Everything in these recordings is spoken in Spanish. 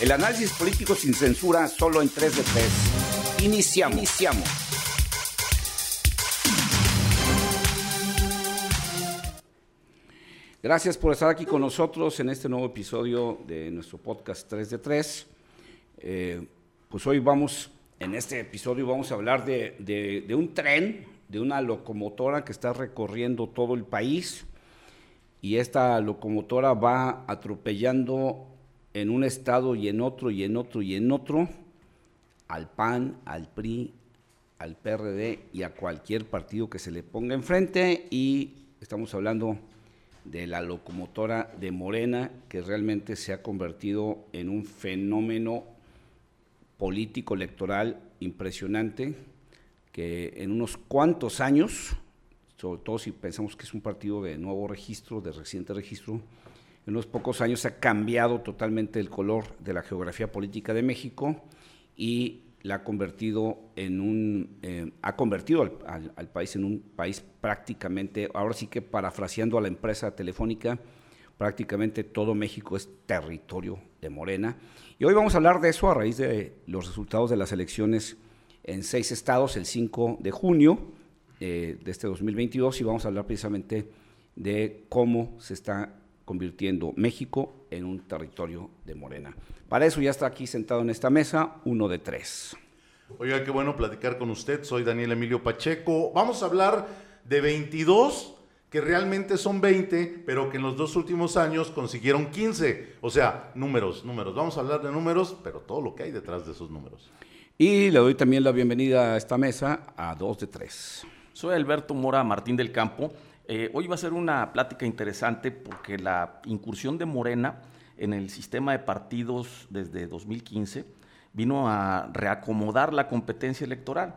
El análisis político sin censura solo en 3 de 3. Iniciamos. Gracias por estar aquí con nosotros en este nuevo episodio de nuestro podcast 3 de 3. Eh, pues hoy vamos, en este episodio vamos a hablar de, de un tren, de una locomotora que está recorriendo todo el país y esta locomotora va atropellando en un estado y en otro y en otro y en otro al PAN, al PRI, al PRD y a cualquier partido que se le ponga enfrente. Y estamos hablando de la locomotora de Morena que realmente se ha convertido en un fenómeno político electoral impresionante que en unos cuantos años, sobre todo si pensamos que es un partido de nuevo registro, de reciente registro, en unos pocos años ha cambiado totalmente el color de la geografía política de México y la ha convertido en un, eh, ha convertido al, país en un país prácticamente, ahora sí que parafraseando a la empresa telefónica, prácticamente todo México es territorio de Morena. Y hoy vamos a hablar de eso a raíz de los resultados de las elecciones en seis estados el 5 de junio eh, de este 2022 y vamos a hablar precisamente de cómo se está convirtiendo México en un territorio de Morena. Para eso ya está aquí sentado en esta mesa uno de tres. Oiga, qué bueno platicar con usted. Soy Daniel Emilio Pacheco. Vamos a hablar de 22 que realmente son 20, pero que en los dos últimos años consiguieron 15. O sea, números, números. Vamos a hablar de números, pero todo lo que hay detrás de esos números. Y le doy también la bienvenida a esta mesa a dos de tres. Soy Alberto Mora Martín del Campo eh, hoy va a ser una plática interesante porque la incursión de Morena en el sistema de partidos desde 2015 vino a reacomodar la competencia electoral,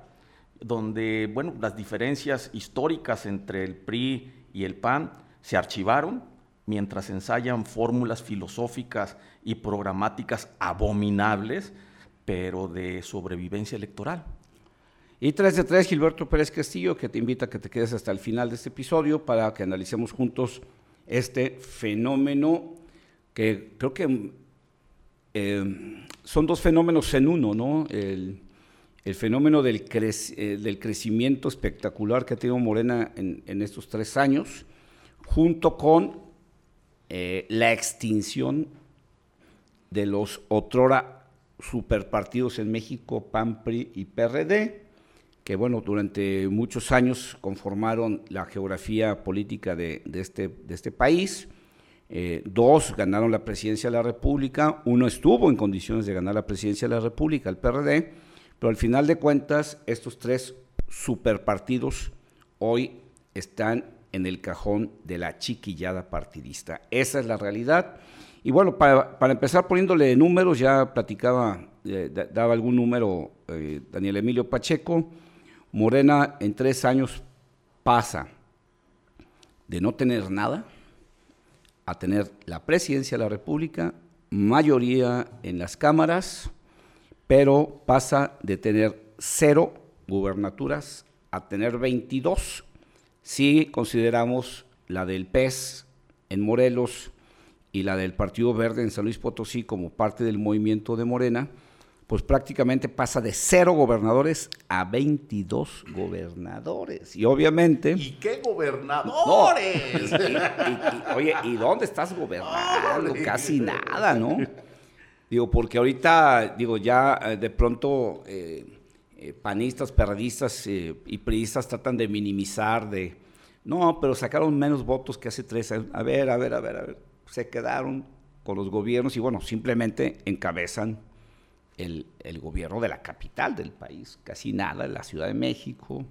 donde bueno, las diferencias históricas entre el PRI y el PAN se archivaron mientras ensayan fórmulas filosóficas y programáticas abominables, pero de sobrevivencia electoral. Y 3 de 3, Gilberto Pérez Castillo, que te invita a que te quedes hasta el final de este episodio para que analicemos juntos este fenómeno que creo que eh, son dos fenómenos en uno, ¿no? El, fenómeno eh, del, crecimiento espectacular que ha tenido Morena en, en estos tres años, junto con eh, la extinción de los otrora superpartidos en México, PAN, PRI y PRD, que bueno, durante muchos años conformaron la geografía política de, este, este, país. Eh, dos ganaron la presidencia de la República, uno estuvo en condiciones de ganar la presidencia de la República, el PRD, pero al final de cuentas estos tres superpartidos hoy están en el cajón de la chiquillada partidista. Esa es la realidad. Y bueno, para, para empezar poniéndole números, ya platicaba, eh, daba algún número eh, Daniel Emilio Pacheco, Morena en tres años pasa de no tener nada a tener la presidencia de la República, mayoría en las cámaras, pero pasa de tener cero gubernaturas a tener 22 si consideramos la del PES en Morelos y la del Partido Verde en San Luis Potosí como parte del movimiento de Morena, pues prácticamente pasa de cero gobernadores a 22 gobernadores. Y obviamente... ¿Y qué gobernadores? No, y, y, y, oye, ¿y dónde estás gobernando? ¡Ole! Casi nada, ¿no? Digo, porque ahorita, digo, ya eh, de pronto eh, eh, panistas, periodistas eh, y priistas tratan de minimizar, de... No, pero sacaron menos votos que hace tres años. A ver, a ver, a ver, a ver. Se quedaron con los gobiernos y bueno, simplemente encabezan el, gobierno de la capital del país, casi nada, la Ciudad de México,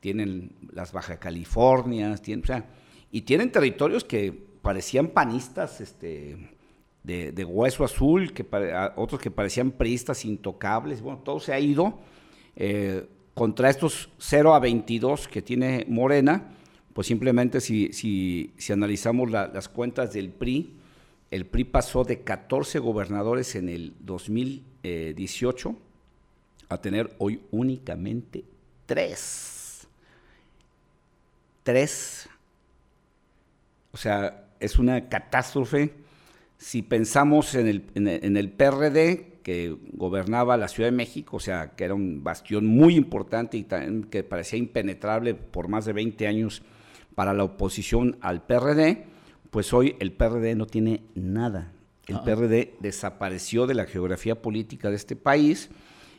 tienen las Baja Californias, tienen, o sea, y tienen territorios que parecían panistas este, de, hueso azul, que otros que parecían priistas intocables, bueno, todo se ha ido eh, contra estos 0 a 22 que tiene Morena, pues simplemente si, si, si analizamos la, las cuentas del PRI, el PRI pasó de 14 gobernadores en el 2018 a tener hoy únicamente tres. Tres. O sea, es una catástrofe. si pensamos en el, en el, PRD, que gobernaba la Ciudad de México, o sea, que era un bastión muy importante y que parecía impenetrable por más de 20 años para la oposición al PRD, pues hoy el PRD no tiene nada. El ah. PRD desapareció de la geografía política de este país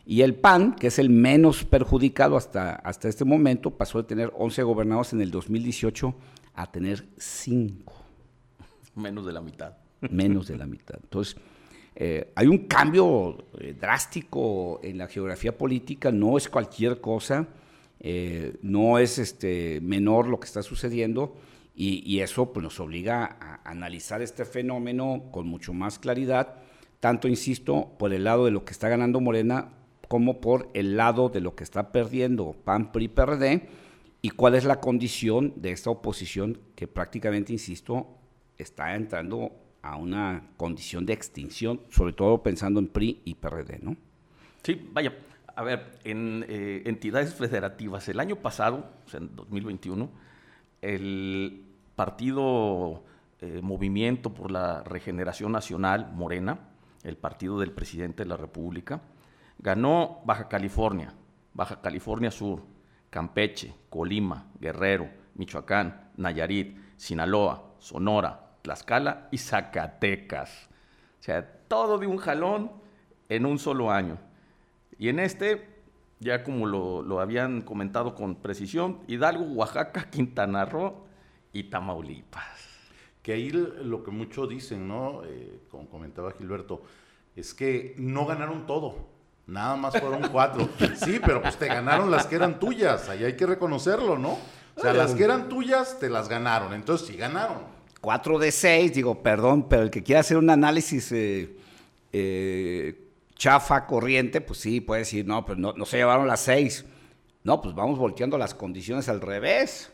y el PAN, que es el menos perjudicado hasta, hasta este momento, pasó de tener 11 gobernados en el 2018 a tener 5. Menos de la mitad. Menos de la mitad. Entonces, eh, hay un cambio eh, drástico en la geografía política, no es cualquier cosa, eh, no es este, menor lo que está sucediendo y, y, eso pues, nos obliga a analizar este fenómeno con mucho más claridad, tanto, insisto, por el lado de lo que está ganando Morena como por el lado de lo que está perdiendo PAN, PRI, PRD y cuál es la condición de esta oposición que prácticamente, insisto, está entrando a una condición de extinción, sobre todo pensando en PRI y PRD, ¿no? Sí, vaya, a ver, en eh, entidades federativas, el año pasado, o sea, en 2021, el partido eh, Movimiento por la Regeneración Nacional, Morena, el partido del presidente de la República, Ganó Baja California, Baja California Sur, Campeche, Colima, Guerrero, Michoacán, Nayarit, Sinaloa, Sonora, Tlaxcala y Zacatecas. O sea, todo de un jalón en un solo año. Y en este, ya como lo, habían comentado con precisión, Hidalgo, Oaxaca, Quintana Roo y Tamaulipas. Que ahí lo que muchos dicen, ¿no? Eh, como comentaba Gilberto, es que no ganaron todo. Nada más fueron cuatro. Sí, pero pues te ganaron las que eran tuyas. Ahí hay que reconocerlo, ¿no? O sea, las que eran tuyas te las ganaron. Entonces sí ganaron. Cuatro de seis, digo, perdón, pero el que quiera hacer un análisis eh, eh, chafa, corriente, pues sí, puede decir, no, pero no, no se llevaron las seis. No, pues vamos volteando las condiciones al revés.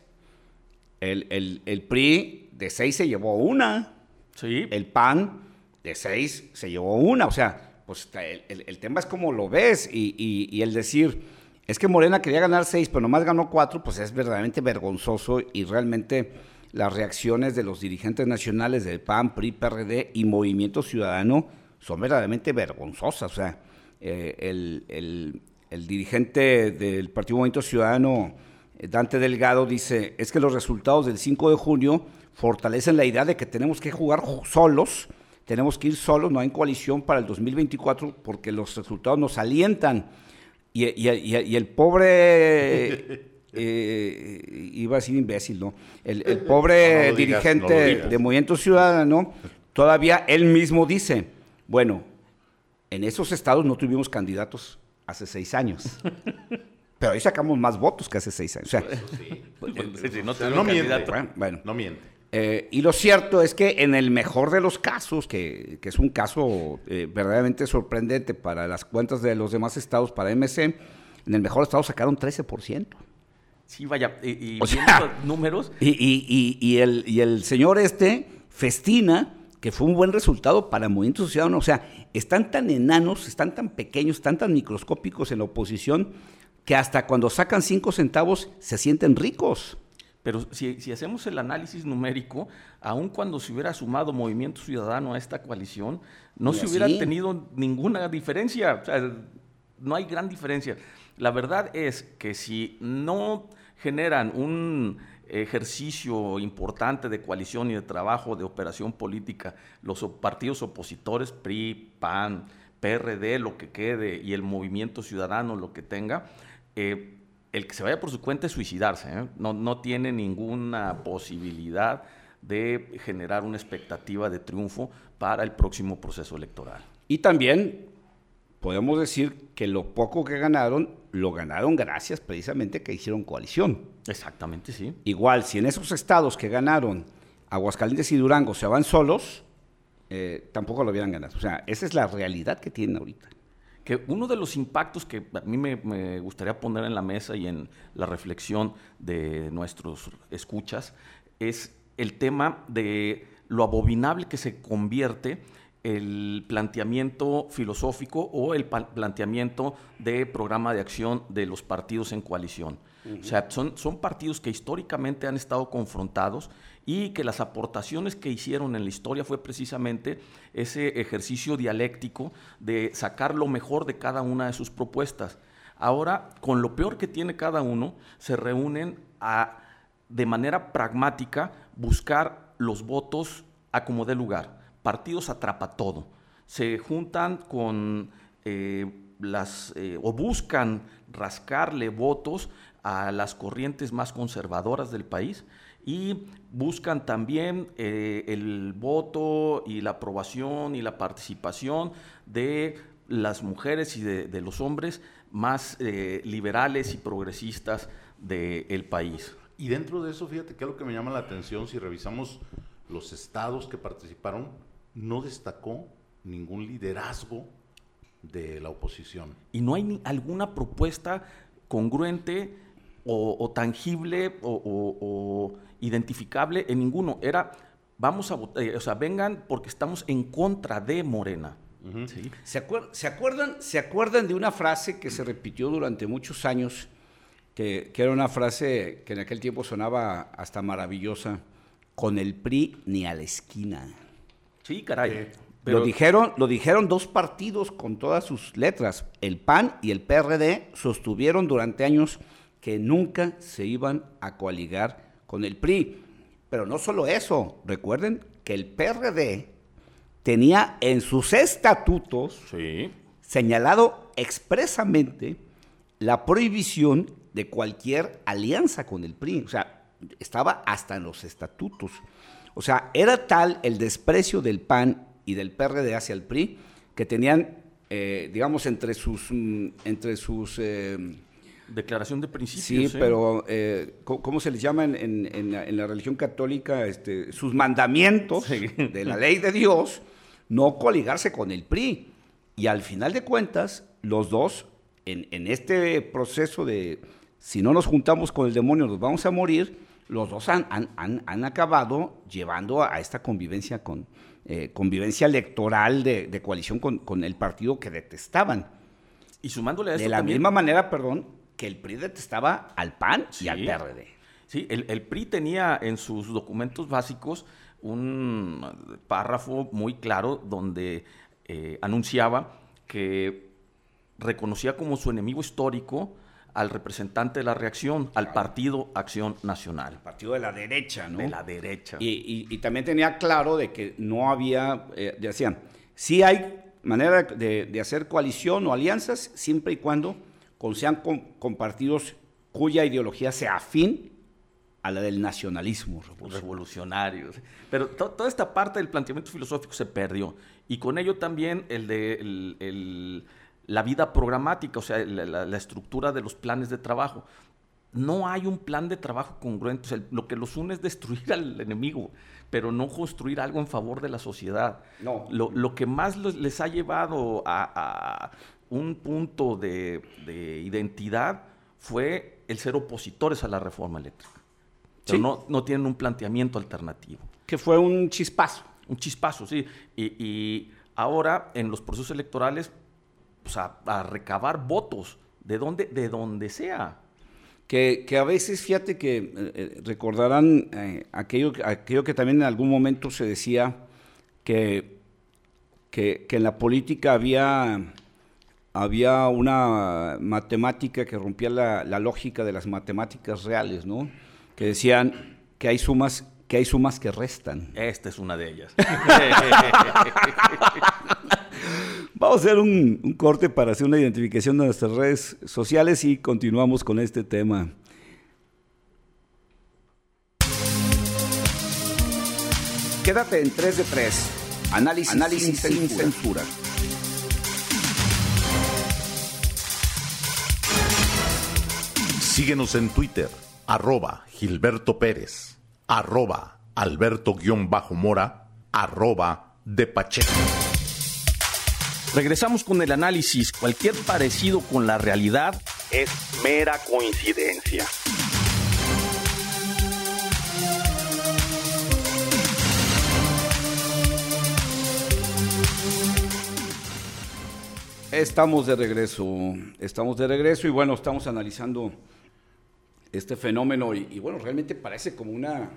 El, el, el PRI de seis se llevó una. Sí. El PAN de seis se llevó una. O sea, pues el, tema es cómo lo ves y, el decir, es que Morena quería ganar seis, pero nomás ganó cuatro, pues es verdaderamente vergonzoso y realmente las reacciones de los dirigentes nacionales del PAN, PRI, PRD y Movimiento Ciudadano son verdaderamente vergonzosas. O sea, eh, el, el, dirigente del Partido Movimiento Ciudadano, eh, Dante Delgado, dice, es que los resultados del 5 de junio fortalecen la idea de que tenemos que jugar solos tenemos que ir solos, no hay coalición para el 2024 porque los resultados nos alientan. Y, el pobre, eh, iba a decir imbécil, ¿no? El, pobre dirigente de Movimiento Ciudadano, todavía él mismo dice, bueno, en esos estados no tuvimos candidatos hace seis años. Pero ahí sacamos más votos que hace seis años. O sea, no, miente. Bueno, no miente. Eh, y lo cierto es que en el mejor de los casos, que, es un caso eh, verdaderamente sorprendente para las cuentas de los demás estados, para MC, en el mejor estado sacaron 13%. Sí, vaya, y, y números. Y, el, y el señor este festina que fue un buen resultado para Movimiento Ciudadano. O sea, están tan enanos, están tan pequeños, están tan microscópicos en la oposición, que hasta cuando sacan cinco centavos se sienten ricos. Pero si, hacemos el análisis numérico, aun cuando se hubiera sumado Movimiento Ciudadano a esta coalición, no se hubiera tenido ninguna diferencia. O sea, no hay gran diferencia. La verdad es que si no generan un ejercicio importante de coalición y de trabajo, de operación política, los partidos opositores, PRI, PAN, PRD, lo que quede, y el movimiento ciudadano, lo que tenga, eh, el que se vaya por su cuenta es suicidarse, ¿eh? no, no tiene ninguna posibilidad de generar una expectativa de triunfo para el próximo proceso electoral. Y también podemos decir que lo poco que ganaron, lo ganaron gracias precisamente que hicieron coalición. Exactamente, sí. Igual, si en esos estados que ganaron Aguascalientes y Durango se van solos, eh, tampoco lo hubieran ganado. O sea, esa es la realidad que tienen ahorita que uno de los impactos que a mí me, gustaría poner en la mesa y en la reflexión de nuestros escuchas es el tema de lo abominable que se convierte el planteamiento filosófico o el planteamiento de programa de acción de los partidos en coalición. O sea, son, son partidos que históricamente han estado confrontados y que las aportaciones que hicieron en la historia fue precisamente ese ejercicio dialéctico de sacar lo mejor de cada una de sus propuestas. Ahora, con lo peor que tiene cada uno, se reúnen a, de manera pragmática, buscar los votos a como dé lugar. Partidos atrapa todo. Se juntan con eh, las, eh, o buscan rascarle votos a las corrientes más conservadoras del país y buscan también eh, el voto y la aprobación y la participación de las mujeres y de, los hombres más liberales y progresistas del país. Y dentro de eso, fíjate que algo que me llama la atención, si revisamos los estados que participaron, no destacó ningún liderazgo de la oposición. Y no hay ni alguna propuesta congruente o, tangible o, identificable en ninguno. Era, vamos a votar, eh, o sea, vengan porque estamos en contra de Morena. ¿Se, acuerdan, ¿Se acuerdan de una frase que se repitió durante muchos años, que, era una frase que en aquel tiempo sonaba hasta maravillosa, con el PRI ni a la esquina? Sí, caray. Lo, dijeron, lo dijeron dos partidos con todas sus letras. El PAN y el PRD sostuvieron durante años que nunca se iban a coaligar con el PRI. Pero no solo eso, recuerden que el PRD tenía en sus estatutos señalado expresamente la prohibición de cualquier alianza con el PRI. O sea, estaba hasta en los estatutos. O sea, era tal el desprecio del PAN y del PRD hacia el PRI que tenían, eh, digamos, entre sus, mm, entre sus eh, Declaración de principios. Sí, pero eh, ¿cómo se les llama en, la, religión católica? Este, sus mandamientos de la ley de Dios, no coligarse con el PRI. Y al final de cuentas, los dos, en, este proceso de si no nos juntamos con el demonio nos vamos a morir, los dos han, han, acabado llevando a, esta convivencia con eh, convivencia electoral de, coalición con, el partido que detestaban. Y sumándole a eso De la misma manera, perdón, que el PRI detestaba al PAN y al PRD. Sí, el, PRI tenía en sus documentos básicos un párrafo muy claro donde eh, anunciaba que reconocía como su enemigo histórico al representante de la reacción, al Partido Acción Nacional. El partido de la derecha, ¿no? De la derecha. Y, también tenía claro de que no había, eh, decían, sí hay manera de, de, hacer coalición o alianzas siempre y cuando con, sean con, partidos cuya ideología sea afín a la del nacionalismo revolucionario. Pero toda esta parte del planteamiento filosófico se perdió. Y con ello también el de la vida programática, o sea, la, estructura de los planes de trabajo. No hay un plan de trabajo congruente. lo que los une es destruir al enemigo, pero no construir algo en favor de la sociedad. No. Lo, que más les ha llevado a un punto de, identidad fue el ser opositores a la reforma eléctrica. Pero no, no tienen un planteamiento alternativo. Que fue un chispazo. Un chispazo, sí. Y, ahora en los procesos electorales, pues a, recabar votos, de donde, de donde sea. Que, a veces, fíjate que eh, eh, recordarán eh, aquello, aquello que también en algún momento se decía que, que, que en la política había había una matemática que rompía la, lógica de las matemáticas reales, ¿no? Que decían que hay sumas que hay sumas que restan. Esta es una de ellas. Vamos a hacer un, un, corte para hacer una identificación de nuestras redes sociales y continuamos con este tema. Quédate en 3 de 3. Análisis, Análisis sin, censura. Síguenos en Twitter, arroba Gilberto Pérez, arroba Alberto-Mora, arroba de Pacheco. Regresamos con el análisis. Cualquier parecido con la realidad es mera coincidencia. Estamos de regreso, estamos de regreso y bueno, estamos analizando este fenómeno y, bueno, realmente parece como una,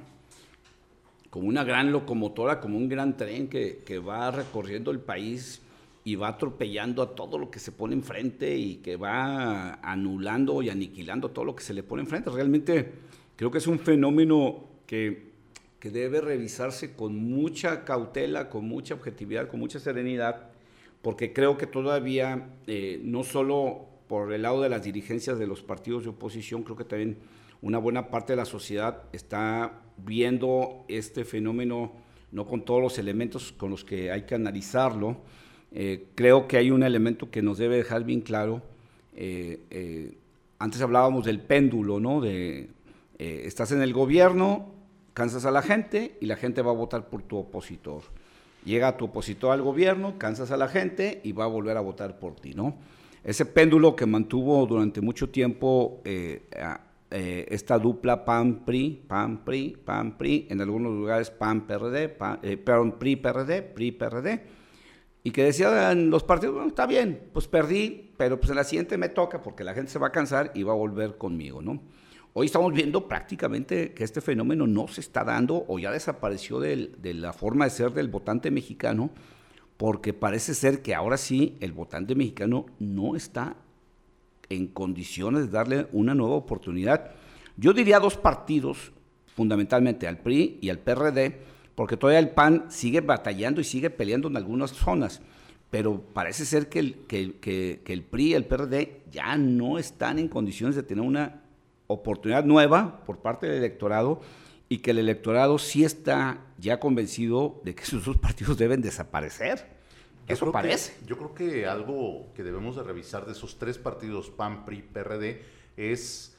como una gran locomotora, como un gran tren que, va recorriendo el país y va atropellando a todo lo que se pone enfrente y que va anulando y aniquilando todo lo que se le pone enfrente. Realmente creo que es un fenómeno que, que debe revisarse con mucha cautela, con mucha objetividad, con mucha serenidad porque creo que todavía, eh, no solo por el lado de las dirigencias de los partidos de oposición, creo que también una buena parte de la sociedad está viendo este fenómeno no con todos los elementos con los que hay que analizarlo. Eh, creo que hay un elemento que nos debe dejar bien claro. Eh, antes hablábamos del péndulo, ¿no? De estás en el gobierno, cansas a la gente y la gente va a votar por tu opositor llega tu opositor al gobierno, cansas a la gente y va a volver a votar por ti, ¿no? Ese péndulo que mantuvo durante mucho tiempo eh, eh, esta dupla PAN-PRI, PAN-PRI, PAN-PRI, en algunos lugares PAN-PRD, eh, PRI-PRD, PRI-PRD, y que decían los partidos, está bien, pues perdí, pero pues en la siguiente me toca porque la gente se va a cansar y va a volver conmigo, ¿no? Hoy estamos viendo prácticamente que este fenómeno no se está dando o ya desapareció de la forma de ser del votante mexicano, porque parece ser que ahora sí el votante mexicano no está en condiciones de darle una nueva oportunidad. Yo diría dos partidos, fundamentalmente al PRI y al PRD, porque todavía el PAN sigue batallando y sigue peleando en algunas zonas, pero parece ser que el, que el PRI y el PRD ya no están en condiciones de tener una oportunidad nueva por parte del electorado y que el electorado sí está ya convencido de que esos dos partidos deben desaparecer. Eso parece. yo creo que algo que debemos de revisar de esos tres partidos, PAN, PRI, PRD, es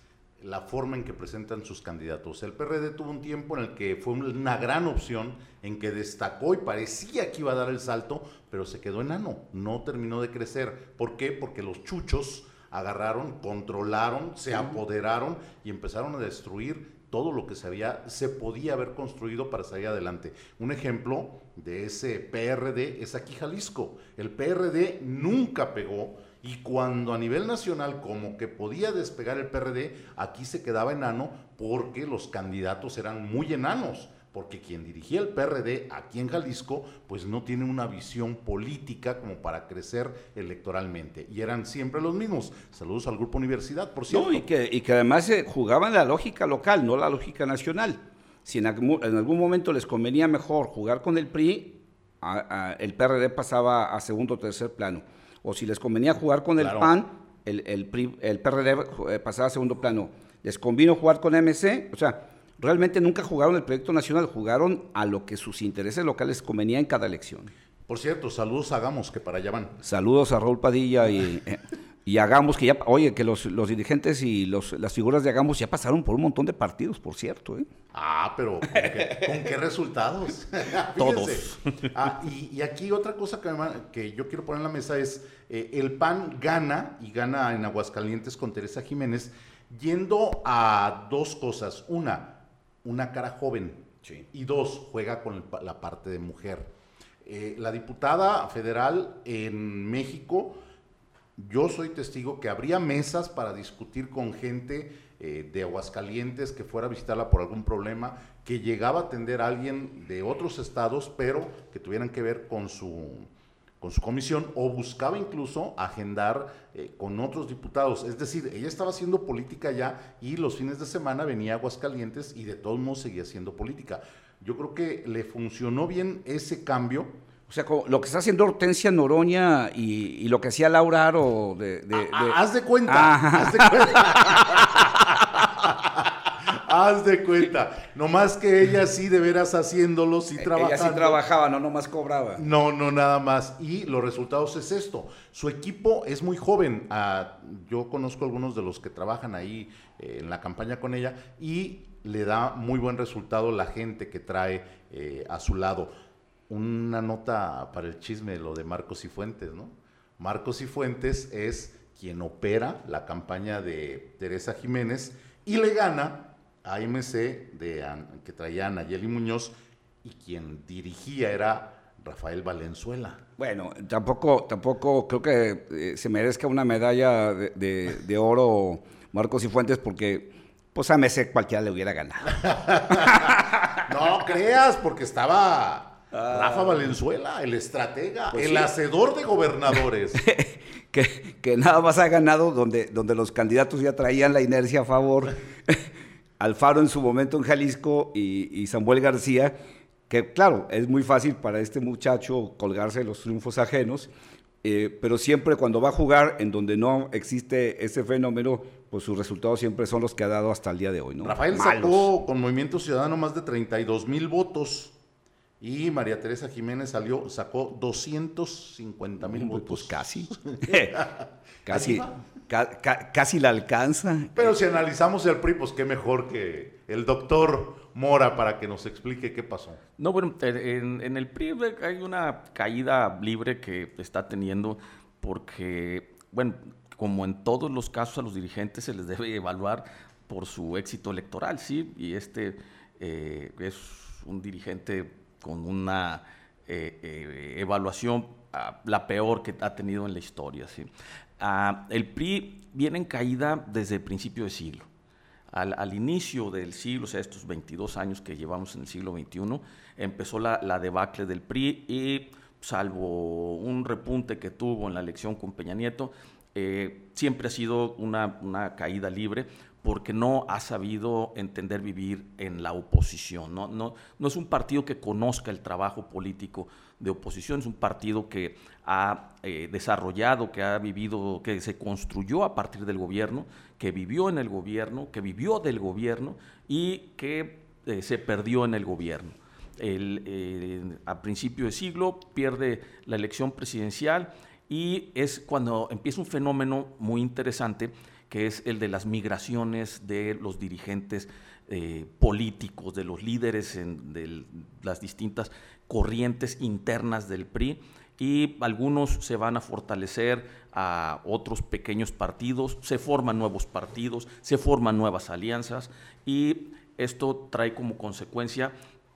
la forma en que presentan sus candidatos. El PRD tuvo un tiempo en el que fue una gran opción, en que destacó y parecía que iba a dar el salto, pero se quedó enano, no terminó de crecer. ¿Por qué? Porque los chuchos agarraron, controlaron, se apoderaron y empezaron a destruir todo lo que se, había, se podía haber construido para salir adelante. Un ejemplo de ese PRD es aquí Jalisco. El PRD nunca pegó y cuando a nivel nacional como que podía despegar el PRD, aquí se quedaba enano porque los candidatos eran muy enanos porque quien dirigía el PRD aquí en Jalisco, pues no tiene una visión política como para crecer electoralmente. Y eran siempre los mismos. Saludos al Grupo Universidad, por cierto. No, y que, y que además eh, jugaban la lógica local, no la lógica nacional. Si en, algún momento les convenía mejor jugar con el PRI, el PRD pasaba a segundo o tercer plano. O si les convenía jugar con el PAN, el, el, el PRD eh, pasaba a segundo plano. Les convino jugar con MC, o sea, realmente nunca jugaron el proyecto nacional, jugaron a lo que sus intereses locales convenía en cada elección. Por cierto, saludos a Hagamos, que para allá van. Saludos a Raúl Padilla y, eh, y Hagamos, que ya, oye, que los, dirigentes y los, las figuras de Hagamos ya pasaron por un montón de partidos, por cierto. ¿eh? Ah, pero ¿con qué, resultados? Todos. Ah, y, aquí otra cosa que, que, yo quiero poner en la mesa es, eh, el PAN gana, y gana en Aguascalientes con Teresa Jiménez, yendo a dos cosas. Una, una cara joven. Y dos, juega con la parte de mujer. Eh, la diputada federal en México, yo soy testigo que habría mesas para discutir con gente eh, de Aguascalientes que fuera a visitarla por algún problema, que llegaba a atender a alguien de otros estados, pero que tuvieran que ver con su con su comisión o buscaba incluso agendar eh, con otros diputados. Es decir, ella estaba haciendo política ya y los fines de semana venía a Aguascalientes y de todos modos seguía haciendo política. Yo creo que le funcionó bien ese cambio. O sea, lo que está haciendo Hortensia Noroña y, lo que hacía Laura Aro de... de, ah, ah, haz de cuenta, haz de cuenta. Haz de cuenta. No más que ella sí, de veras haciéndolo, sí trabajaba. Ella sí trabajaba, no nomás cobraba. No, no, nada más. Y los resultados es esto. Su equipo es muy joven. Ah, yo conozco algunos de los que trabajan ahí eh, en la campaña con ella y le da muy buen resultado la gente que trae eh, a su lado. Una nota para el chisme, lo de Marcos y Fuentes, ¿no? Marcos y Fuentes es quien opera la campaña de Teresa Jiménez y le gana AMC de, que traía Nayeli Muñoz y quien dirigía era Rafael Valenzuela. Bueno, tampoco, tampoco creo que eh, se merezca una medalla de, de, oro Marcos y Fuentes porque pues a Messi cualquiera le hubiera ganado. no creas, porque estaba ah. Rafa Valenzuela, el estratega, pues el hacedor de gobernadores. que, nada más ha ganado donde, donde los candidatos ya traían la inercia a favor. Alfaro en su momento en Jalisco y, y Samuel García, que claro, es muy fácil para este muchacho colgarse de los triunfos ajenos, eh, pero siempre cuando va a jugar en donde no existe ese fenómeno, pues sus resultados siempre son los que ha dado hasta el día de hoy. ¿no? Rafael sacó con Movimiento Ciudadano más de 32 mil votos y María Teresa Jiménez salió, sacó 250 mil pues, votos. Pues casi. casi, casi la alcanza. Pero si analizamos el PRI, pues qué mejor que el doctor Mora para que nos explique qué pasó. No, bueno, en, en el PRI hay una caída libre que está teniendo porque, bueno, como en todos los casos a los dirigentes se les debe evaluar por su éxito electoral, ¿sí? Y este eh, es un dirigente con una eh, eh, evaluación ah, la peor que ha tenido en la historia. ¿sí? Ah, el PRI viene en caída desde el principio del siglo. Al, inicio del siglo, o sea, estos 22 años que llevamos en el siglo XXI, empezó la, debacle del PRI y salvo un repunte que tuvo en la elección con Peña Nieto, eh, siempre ha sido una, caída libre porque no ha sabido entender vivir en la oposición. No, no, no, es un partido que conozca el trabajo político de oposición, es un partido que ha eh, desarrollado, que ha vivido, que se construyó a partir del gobierno, que vivió en el gobierno, que vivió del gobierno y que eh, se perdió en el gobierno. El, a principio de siglo pierde la elección presidencial y es cuando empieza un fenómeno muy interesante que es el de las migraciones de los dirigentes eh, políticos, de los líderes en, de las distintas corrientes internas del PRI y algunos se van a fortalecer a otros pequeños partidos, se forman nuevos partidos, se forman nuevas alianzas y esto trae como consecuencia,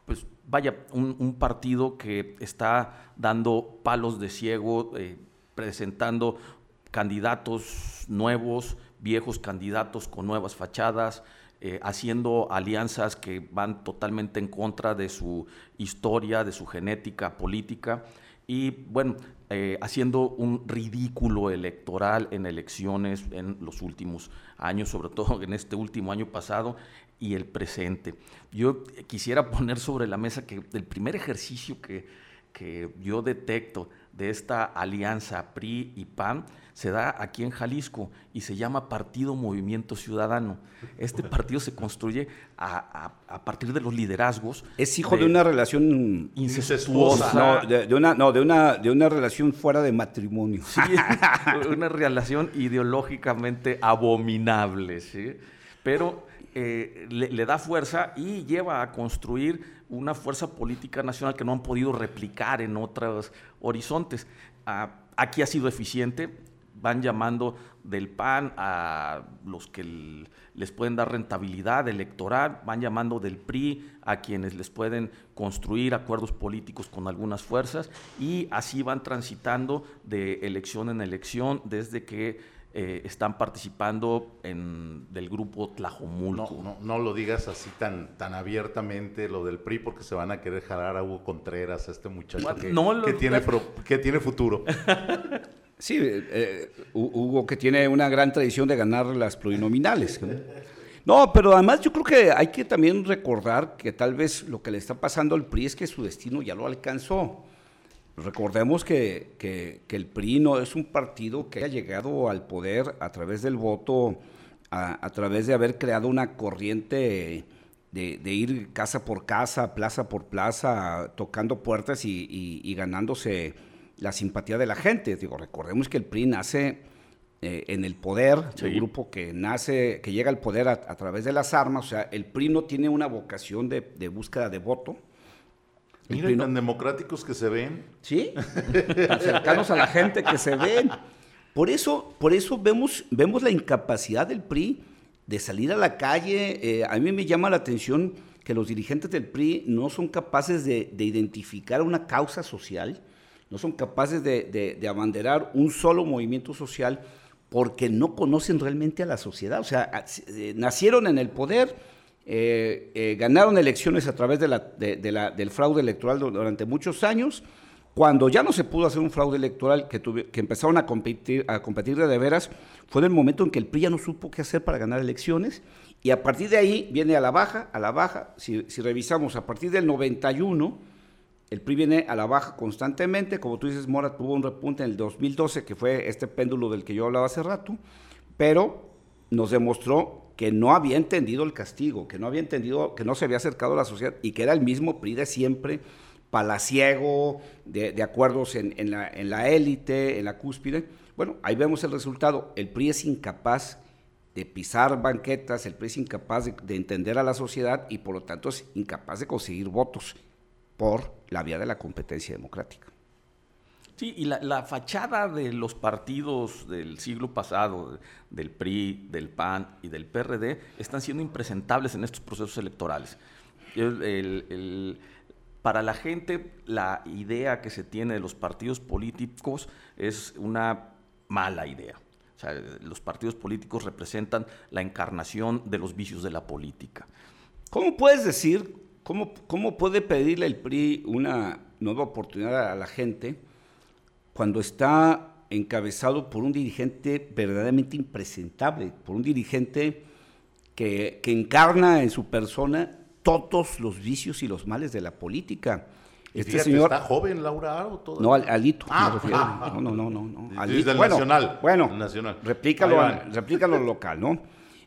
pues vaya, un, partido que está dando palos de ciego, eh, presentando candidatos nuevos, viejos candidatos con nuevas fachadas, eh, haciendo alianzas que van totalmente en contra de su historia, de su genética política y bueno, eh, haciendo un ridículo electoral en elecciones en los últimos años, sobre todo en este último año pasado y el presente. Yo quisiera poner sobre la mesa que el primer ejercicio que, que yo detecto de esta alianza PRI y PAN se da aquí en Jalisco y se llama Partido Movimiento Ciudadano. Este partido se construye a, partir de los liderazgos. Es hijo de, una relación incestuosa. No, de, una, no de, una, de una relación fuera de matrimonio. Sí, una relación ideológicamente abominable, ¿sí? Pero eh, le, da fuerza y lleva a construir una fuerza política nacional que no han podido replicar en otros horizontes. Ah, aquí ha sido eficiente, van llamando del PAN a los que les pueden dar rentabilidad electoral, van llamando del PRI a quienes les pueden construir acuerdos políticos con algunas fuerzas y así van transitando de elección en elección desde que eh, están participando en, del grupo Tlajomulco. No, no, lo digas así tan, tan abiertamente lo del PRI porque se van a querer jalar a Hugo Contreras, a este muchacho que, que, tiene, que tiene futuro. Sí, eh, Hugo que tiene una gran tradición de ganar las plurinominales. ¿no? pero además yo creo que hay que también recordar que tal vez lo que le está pasando al PRI es que su destino ya lo alcanzó. Recordemos que, que, el PRI no es un partido que haya llegado al poder a través del voto, a, través de haber creado una corriente de, ir casa por casa, plaza por plaza, tocando puertas y ganándose la simpatía de la gente. Digo, recordemos que el PRI nace eh, en el poder, el grupo que nace, que llega al poder a, través de las armas, o sea, el PRI no tiene una vocación de, búsqueda de voto. Miren, tan democráticos que se ven. Sí, tan cercanos a la gente que se ven. Por eso, por eso vemos, vemos la incapacidad del PRI de salir a la calle. Eh, a mí me llama la atención que los dirigentes del PRI no son capaces de, identificar una causa social, no son capaces de, abanderar un solo movimiento social porque no conocen realmente a la sociedad. O sea, eh, nacieron en el poder, eh, eh, ganaron elecciones a través del fraude electoral durante muchos años. Cuando ya no se pudo hacer un fraude electoral, que, que empezaron a competir, a competir de, de veras, fue en el momento en que el PRI ya no supo qué hacer para ganar elecciones y a partir de ahí viene a la baja, a la baja. Si, revisamos a partir del 91, el PRI viene a la baja constantemente. Como tú dices, Mora tuvo un repunte en el 2012, que fue este péndulo del que yo hablaba hace rato, pero nos demostró que no había entendido el castigo, que no había entendido, que no se había acercado a la sociedad y que era el mismo PRI de siempre, palaciego, de, acuerdos en, la élite, en la cúspide. Bueno, ahí vemos el resultado. El PRI es incapaz de pisar banquetas, el PRI es incapaz de, entender a la sociedad y por lo tanto es incapaz de conseguir votos por la vía de la competencia democrática. Sí, y la, fachada de los partidos del siglo pasado, del PRI, del PAN y del PRD, están siendo impresentables en estos procesos electorales. para la gente, la idea que se tiene de los partidos políticos es una mala idea. O sea, los partidos políticos representan la encarnación de los vicios de la política. ¿Cómo puedes decir, cómo, cómo puede pedirle el PRI una nueva oportunidad a la gente cuando está encabezado por un dirigente verdaderamente impresentable, por un dirigente que, que encarna en su persona todos los vicios y los males de la política? Este señor. ¿Está joven Laura Aro? No, Alito. Ah, no, no, no, no. no. Alito. Del nacional. Bueno, nacional. Replícalo, local, ¿no?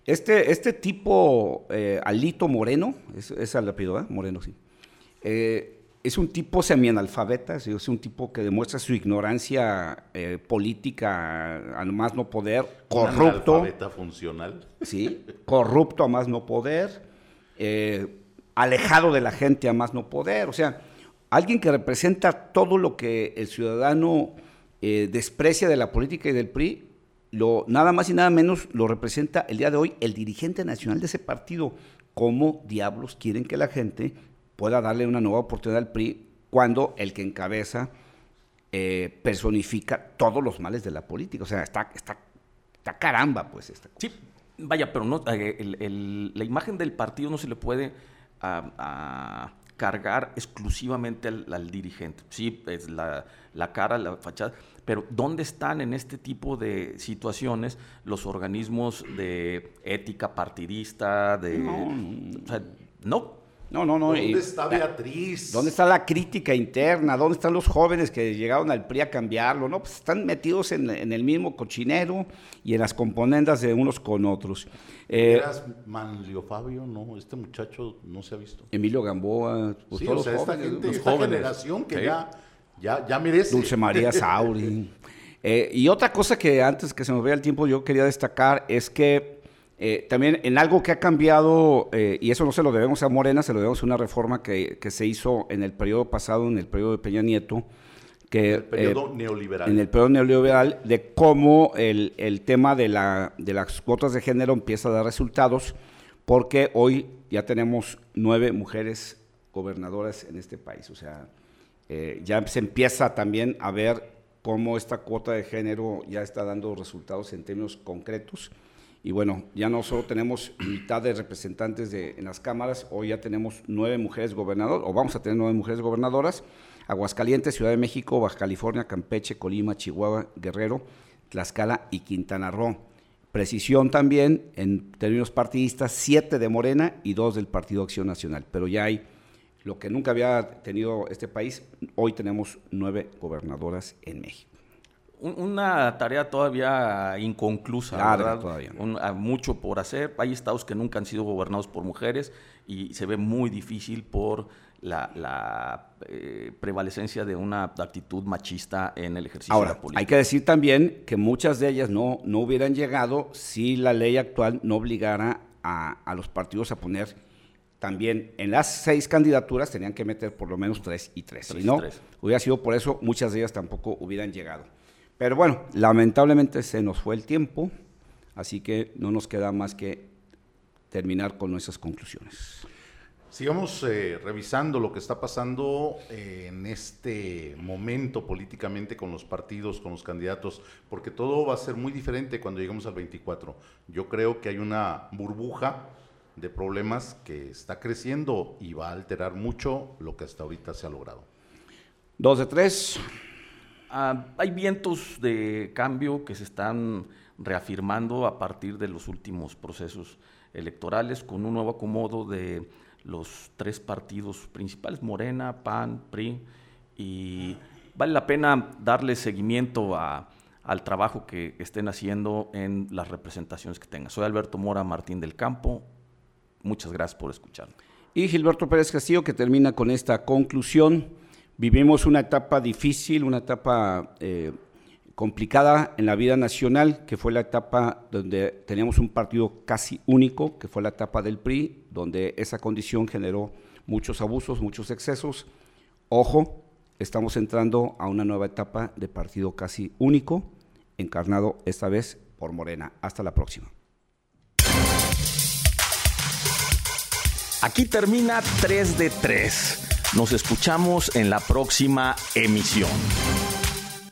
Este, este tipo, eh, Alito Moreno, es, es apellido, ¿eh? Moreno, sí. Eh, es un tipo semianalfabeta, es un tipo que demuestra su ignorancia eh, política a más no poder, corrupto. Analfabeta funcional. Sí, corrupto a más no poder, alejado de la gente a más no poder. O sea, alguien que representa todo lo que el ciudadano eh, desprecia de la política y del PRI, lo, nada más y nada menos lo representa el día de hoy el dirigente nacional de ese partido. ¿Cómo diablos quieren que la gente pueda darle una nueva oportunidad al PRI cuando el que encabeza eh, personifica todos los males de la política? O sea, está, está, está caramba, pues. Esta Sí, vaya, pero no, eh, la imagen del partido no se le puede a cargar exclusivamente al, dirigente. Sí, es la, cara, la fachada, pero ¿dónde están en este tipo de situaciones los organismos de ética partidista? De, no, no no, no, no. ¿Dónde está Beatriz? ¿Dónde está la crítica interna? ¿Dónde están los jóvenes que llegaron al PRI a cambiarlo? No, pues están metidos en, el mismo cochinero y en las componendas de unos con otros. Eh, ¿Eras Manlio Fabio? No, este muchacho no se ha visto. Emilio Gamboa, pues todos los esta, jóvenes, esta generación que ya, ya, ya merece. Dulce María Sauri. Eh, y otra cosa que antes que se nos vea el tiempo yo quería destacar es que eh, también en algo que ha cambiado, eh, y eso no se lo debemos a Morena, se lo debemos a una reforma que, se hizo en el periodo pasado, en el periodo de Peña Nieto, que, en el periodo eh, neoliberal. En el periodo neoliberal, de cómo el, el tema de, la, de las cuotas de género empieza a dar resultados, porque hoy ya tenemos nueve mujeres gobernadoras en este país. O sea, ya se empieza también a ver cómo esta cuota de género ya está dando resultados en términos concretos. Y bueno, ya no solo tenemos mitad de representantes de, en las cámaras, hoy ya tenemos nueve mujeres gobernadoras, o vamos a tener nueve mujeres gobernadoras, Aguascalientes, Ciudad de México, Baja California, Campeche, Colima, Chihuahua, Guerrero, Tlaxcala y Quintana Roo. Precisión también, en términos partidistas, siete de Morena y dos del Partido Acción Nacional. Pero ya hay lo que nunca había tenido este país, hoy tenemos nueve gobernadoras en México una tarea todavía inconclusa, ¿verdad? Todavía. mucho por hacer. Hay estados que nunca han sido gobernados por mujeres y se ve muy difícil por la, eh, prevalecencia de una actitud machista en el ejercicio de la política. Hay que decir también que muchas de ellas no, no hubieran llegado si la ley actual no obligara a, a los partidos a poner también en las seis candidaturas tenían que meter por lo menos tres y tres. si no, hubiera sido por eso, muchas de ellas tampoco hubieran llegado. Pero bueno, lamentablemente se nos fue el tiempo, así que no nos queda más que terminar con nuestras conclusiones. Sigamos eh, revisando lo que está pasando eh, en este momento políticamente con los partidos, con los candidatos, porque todo va a ser muy diferente cuando lleguemos al 24. Yo creo que hay una burbuja de problemas que está creciendo y va a alterar mucho lo que hasta ahorita se ha logrado. Dos de tres. Ah, hay vientos de cambio que se están reafirmando a partir de los últimos procesos electorales con un nuevo acomodo de los tres partidos principales, Morena, PAN, PRI, y vale la pena darle seguimiento al trabajo que estén haciendo en las representaciones que tengan. Soy Alberto Mora Martín del Campo, muchas gracias por escucharme. Y Gilberto Pérez Castillo, que termina con esta conclusión. Vivimos una etapa difícil, una etapa eh, complicada en la vida nacional, que fue la etapa donde teníamos un partido casi único, que fue la etapa del PRI, donde esa condición generó muchos abusos, muchos excesos. Ojo, estamos entrando a una nueva etapa de partido casi único, encarnado esta vez por Morena. Hasta la próxima. Aquí termina 3 de 3. Nos escuchamos en la próxima emisión.